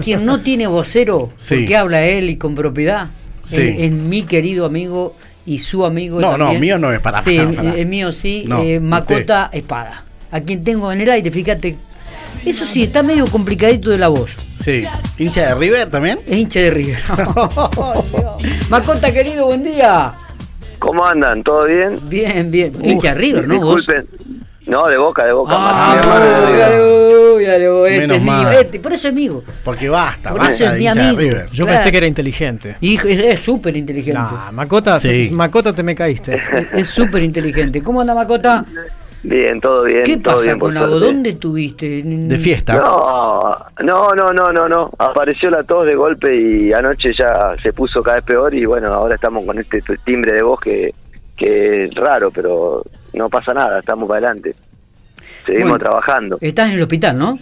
Quien no tiene vocero, Sí. porque habla él y con propiedad, Sí. es, es mi querido amigo y su amigo. No, no, también. mío no es, pará, Sí, el mío sí, No, eh, usted. Macota Espada. A quien tengo en el aire, fíjate. Eso sí, está medio complicadito de la voz. Sí. ¿Hincha de River también? Es hincha de River. Macota, querido, buen día. ¿Cómo andan? ¿Todo bien? Bien, bien. hincha de River, ¿no? Vos. No, de boca, de boca. Ah, este es mío, este, por eso es mío. Porque basta, Por basta eso es mi amigo. River. Yo Claro. pensé que era inteligente. Hijo, es súper inteligente. Nah, Macota, Sí. Macota te me caíste. Es súper inteligente. ¿Cómo anda Macota? Bien, todo bien. ¿Qué todo pasa bien, con la voz? ¿Dónde estuviste? De fiesta. No, no, no, no, no, no. Apareció la tos de golpe y anoche ya se puso cada vez peor y bueno, ahora estamos con este timbre de voz que, que es raro, pero no pasa nada, estamos para adelante. Seguimos Bueno. trabajando. Estás en el hospital, ¿no?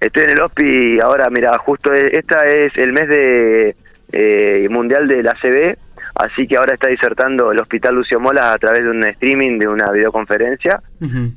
Estoy en el hospi y ahora, mira, justo e- esta es el mes de eh, mundial de la CB, así que ahora está disertando el Hospital Lucio Mola a través de un streaming, de una videoconferencia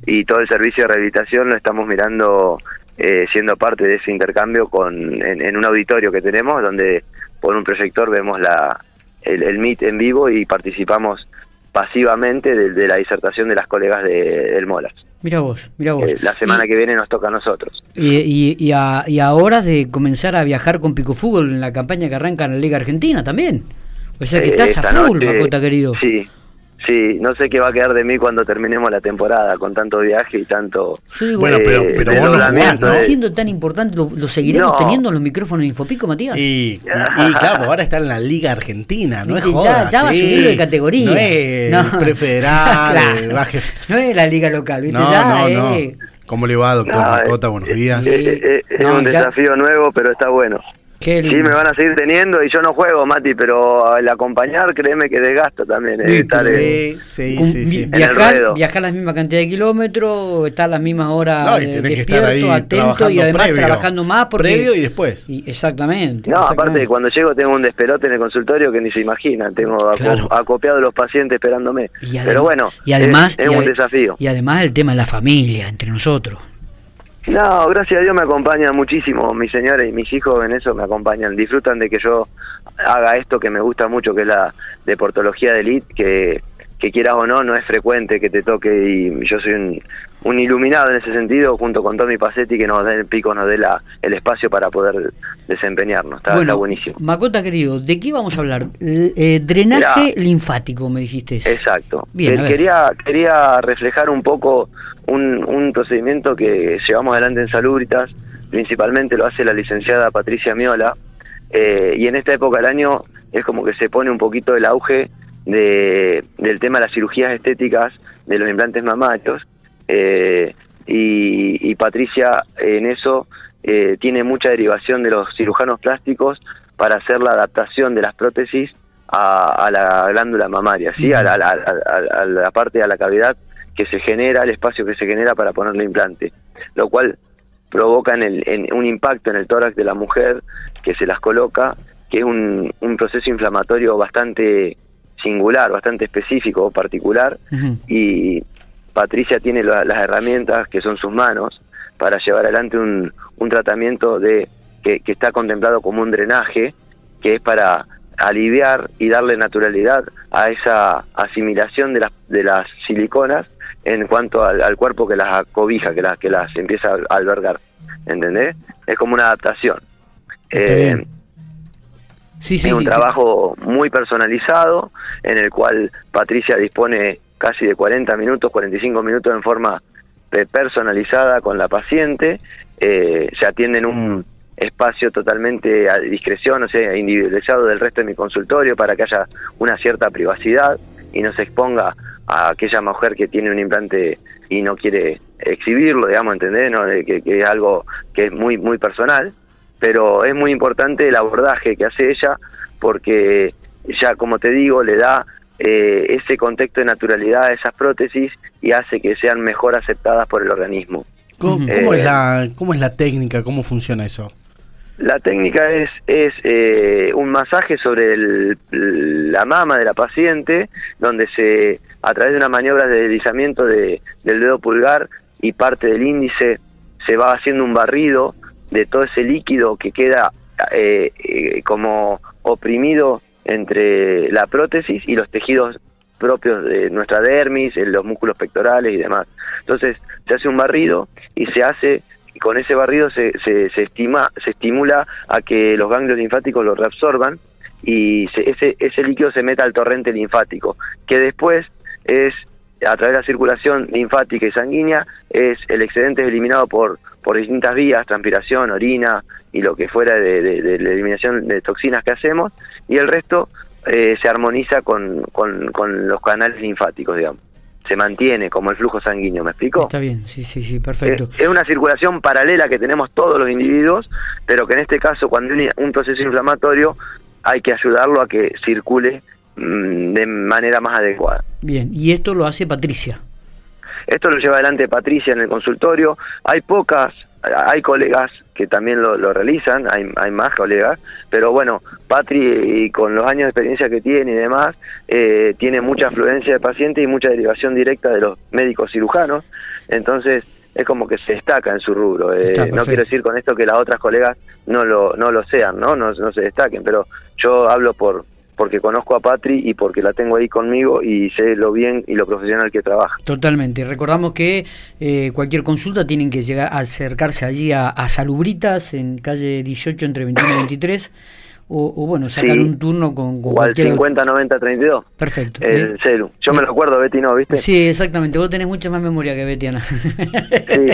y todo el servicio de rehabilitación lo estamos mirando eh, siendo parte de ese intercambio con en, en un auditorio que tenemos donde por un proyector vemos la el, el meet en vivo y participamos pasivamente de, de la disertación de las colegas de, del Molas. Mira vos, mira vos. Eh, la semana y, que viene nos toca a nosotros. Y, y, y a, y a horas de comenzar a viajar con Pico Fútbol en la campaña que arranca en la Liga Argentina también. O sea que Eh, estás a full, noche- Macota, querido. Sí, sí, no sé qué va a quedar de mí cuando terminemos la temporada con tanto viaje y tanto... Yo digo, Bueno, pero- pero vos no jugás, ¿no? eh. siendo tan importante, ¿lo, lo seguiremos No. teniendo en los micrófonos de Infopico, Matías? Y, y claro, ahora está en la Liga Argentina, no es joda. ya, ya va sí. subido de categoría. No es No. prefederal, Claro. baje- No es la liga local, ¿viste? No, ya, no, eh. no. ¿Cómo le va, doctor No, eh, Macota? Buenos días. Eh, eh, es No, un ya- desafío nuevo, pero está bueno. Qué Sí, me van a seguir teniendo y yo no juego, Mati, pero el acompañar, créeme que desgasta también. eh, Sí, estar en- Sí, sí, Viajar, viajar la misma cantidad de kilómetros, estar las mismas horas No, y eh, despierto, estar ahí atento y además previo. trabajando más porque Previo y después. Y- exactamente. No, aparte exactamente. cuando llego tengo un despelote en el consultorio que ni se imaginan. Tengo aco- Claro. acopiados los pacientes esperándome. Y pero bueno, y además, es, es y un desafío. Y además el tema de la familia entre nosotros. No, gracias a Dios me acompañan muchísimo. Mi señora y mis hijos en eso me acompañan. Disfrutan de que yo haga esto que me gusta mucho, que es la deportología de elite, que, que quieras o no, no es frecuente que te toque y yo soy un, un iluminado en ese sentido, junto con Tommy Pacetti, que nos dé el pico, nos dé la, el espacio para poder desempeñarnos. Está, está buenísimo. Macota querido, ¿de qué vamos a hablar? Eh, drenaje linfático, me dijiste. Exacto. Bien, Eh, quería, quería reflejar un poco un, un procedimiento que llevamos adelante en Salubritas, principalmente lo hace la licenciada Patricia Miola, eh, y en esta época del año es como que se pone un poquito el auge de, del tema de las cirugías estéticas de los implantes mamarios, eh, y, y Patricia en eso eh, tiene mucha derivación de los cirujanos plásticos para hacer la adaptación de las prótesis a, a la glándula mamaria, ¿sí? a, la, a la- a- a la parte de la cavidad que se genera, el espacio que se genera para ponerle implante, lo cual provoca en el, en un impacto en el tórax de la mujer que se las coloca, que es un, un proceso inflamatorio bastante singular, bastante específico, particular, Ujú. y Patricia tiene la- las herramientas que son sus manos para llevar adelante un, un tratamiento de que, que está contemplado como un drenaje, que es para aliviar y darle naturalidad a esa asimilación de las, de las siliconas en cuanto al, al cuerpo que las cobija, que las, que las empieza a albergar. ¿Entendés? Es como una adaptación. Eh. Sí, sí, es un sí, trabajo muy personalizado en el cual Patricia dispone casi de 40 minutos, 45 minutos en forma personalizada con la paciente. Eh, se atiende en un espacio totalmente a discreción, o sea, individualizado del resto de mi consultorio para que haya una cierta privacidad y no se exponga a aquella mujer que tiene un implante y no quiere exhibirlo, digamos, ¿entendés? ¿No? Que, que es algo que es muy, muy personal pero es muy importante el abordaje que hace ella porque ya como te digo le da eh, ese contexto de naturalidad a esas prótesis y hace que sean mejor aceptadas por el organismo. ¿Cómo, Eh, es la, ¿Cómo es la técnica? ¿Cómo funciona eso? La técnica es, es eh, un masaje sobre el- la mama de la paciente, donde se, a través de una maniobra de deslizamiento de- del dedo pulgar y parte del índice, se va haciendo un barrido de todo ese líquido que queda eh, eh, como oprimido entre la prótesis y los tejidos propios de nuestra dermis, los músculos pectorales y demás. Entonces se hace un barrido y se hace y con ese barrido se, se, se, estima, se estimula a que los ganglios linfáticos lo reabsorban y se- ese, ese líquido se meta al torrente linfático, que después es, a través de la circulación linfática y sanguínea, es el excedente es eliminado por, por distintas vías, transpiración, orina y lo que fuera de, de- de la eliminación de toxinas que hacemos, y el resto eh, se armoniza con, con, con los canales linfáticos, digamos. Se mantiene como el flujo sanguíneo, ¿me explico? Está bien, sí, sí, sí, perfecto. Es, una circulación paralela que tenemos todos los individuos, pero que en este caso, cuando hay un proceso inflamatorio, hay que ayudarlo a que circule de manera más adecuada. Bien, y esto lo hace Patricia. Esto lo lleva adelante Patricia en el consultorio. Hay pocas, hay colegas que también lo, lo realizan, hay, hay más colegas, pero bueno, Patri y con los años de experiencia que tiene y demás, eh, tiene mucha afluencia de pacientes y mucha derivación directa de los médicos cirujanos, entonces es como que se destaca en su rubro. Eh, no quiero decir con esto que las otras colegas no lo, no lo sean, ¿no? No, no se destaquen, pero yo hablo por porque conozco a Patri y porque la tengo ahí conmigo y sé lo bien y lo profesional que trabaja. Totalmente. Recordamos que eh, cualquier consulta tienen que llegar acercarse allí a Salubritas en calle 18 entre 21 y 23 o, o bueno, sacar Sí. un turno con, con O al cualquier 50 90 32. Perfecto. El Eh, celu. Yo me eh, lo acuerdo, Betty, ¿no? ¿Viste? Sí, exactamente. Vos tenés mucha más memoria que Betiana. sí,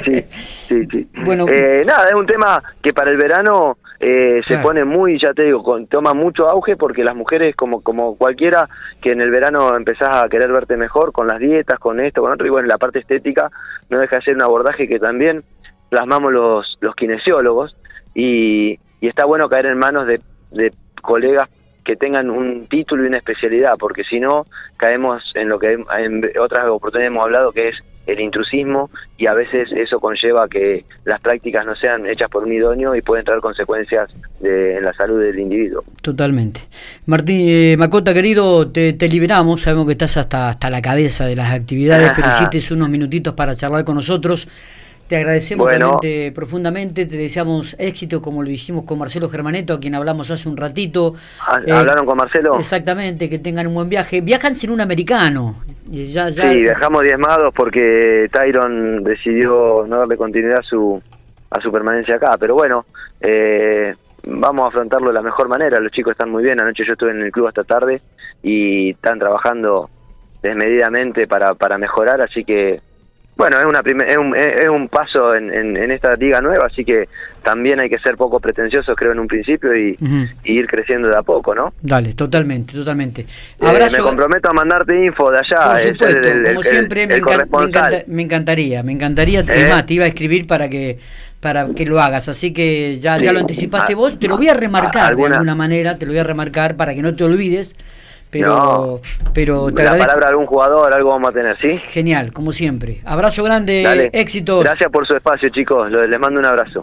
sí, sí, sí. Bueno. Eh, nada, es un tema que para el verano eh, se pone muy, ya te digo, con, toma mucho auge porque las mujeres, como como cualquiera, que en el verano empezás a querer verte mejor con las dietas, con esto, con otro, y bueno, la parte estética no deja de ser un abordaje que también plasmamos los, los kinesiólogos y, y está bueno caer en manos de, de colegas que tengan un título y una especialidad, porque si no caemos en lo que en otras oportunidades hemos hablado, que es el intrusismo, y a veces eso conlleva que las prácticas no sean hechas por un idóneo y pueden traer consecuencias de, en la salud del individuo. Totalmente. Martín, eh, Macota, querido, te, te liberamos. Sabemos que estás hasta, hasta la cabeza de las actividades, pero Ajá. hiciste unos minutitos para charlar con nosotros. Te agradecemos Bueno. realmente profundamente, te deseamos éxito, como lo dijimos con Marcelo Germaneto, a quien hablamos hace un ratito. Ha- Eh, ¿Hablaron con Marcelo? Exactamente, que tengan un buen viaje. Viajan sin un americano. Y Ya, ya, Sí, dejamos diezmados porque Tyron decidió no darle continuidad a su, a su permanencia acá. Pero bueno, eh, vamos a afrontarlo de la mejor manera. Los chicos están muy bien. Anoche yo estuve en el club hasta tarde y están trabajando desmedidamente para, para mejorar. Así que, bueno, es, una primer- es, un, es un paso en, en, en esta liga nueva. Así que también hay que ser poco pretenciosos, creo, en un principio y, ir creciendo de a poco, ¿no? Dale, totalmente, totalmente. Eh, me comprometo a mandarte info de allá. Por es supuesto, el- el- como el- siempre, me, encan- me encanta- me encantaría, me encantaría, ¿Eh? más, te iba a escribir para que para que lo hagas, así que ya, ya lo anticipaste Ah, vos, te lo voy a remarcar ¿Alguna? de alguna manera, te lo voy a remarcar para que no te olvides, pero, No. pero te la agradezco. palabra de algún jugador, algo vamos a tener, ¿sí? Genial, como siempre. Abrazo grande, Dale. éxitos. Gracias por su espacio, chicos. Les mando un abrazo.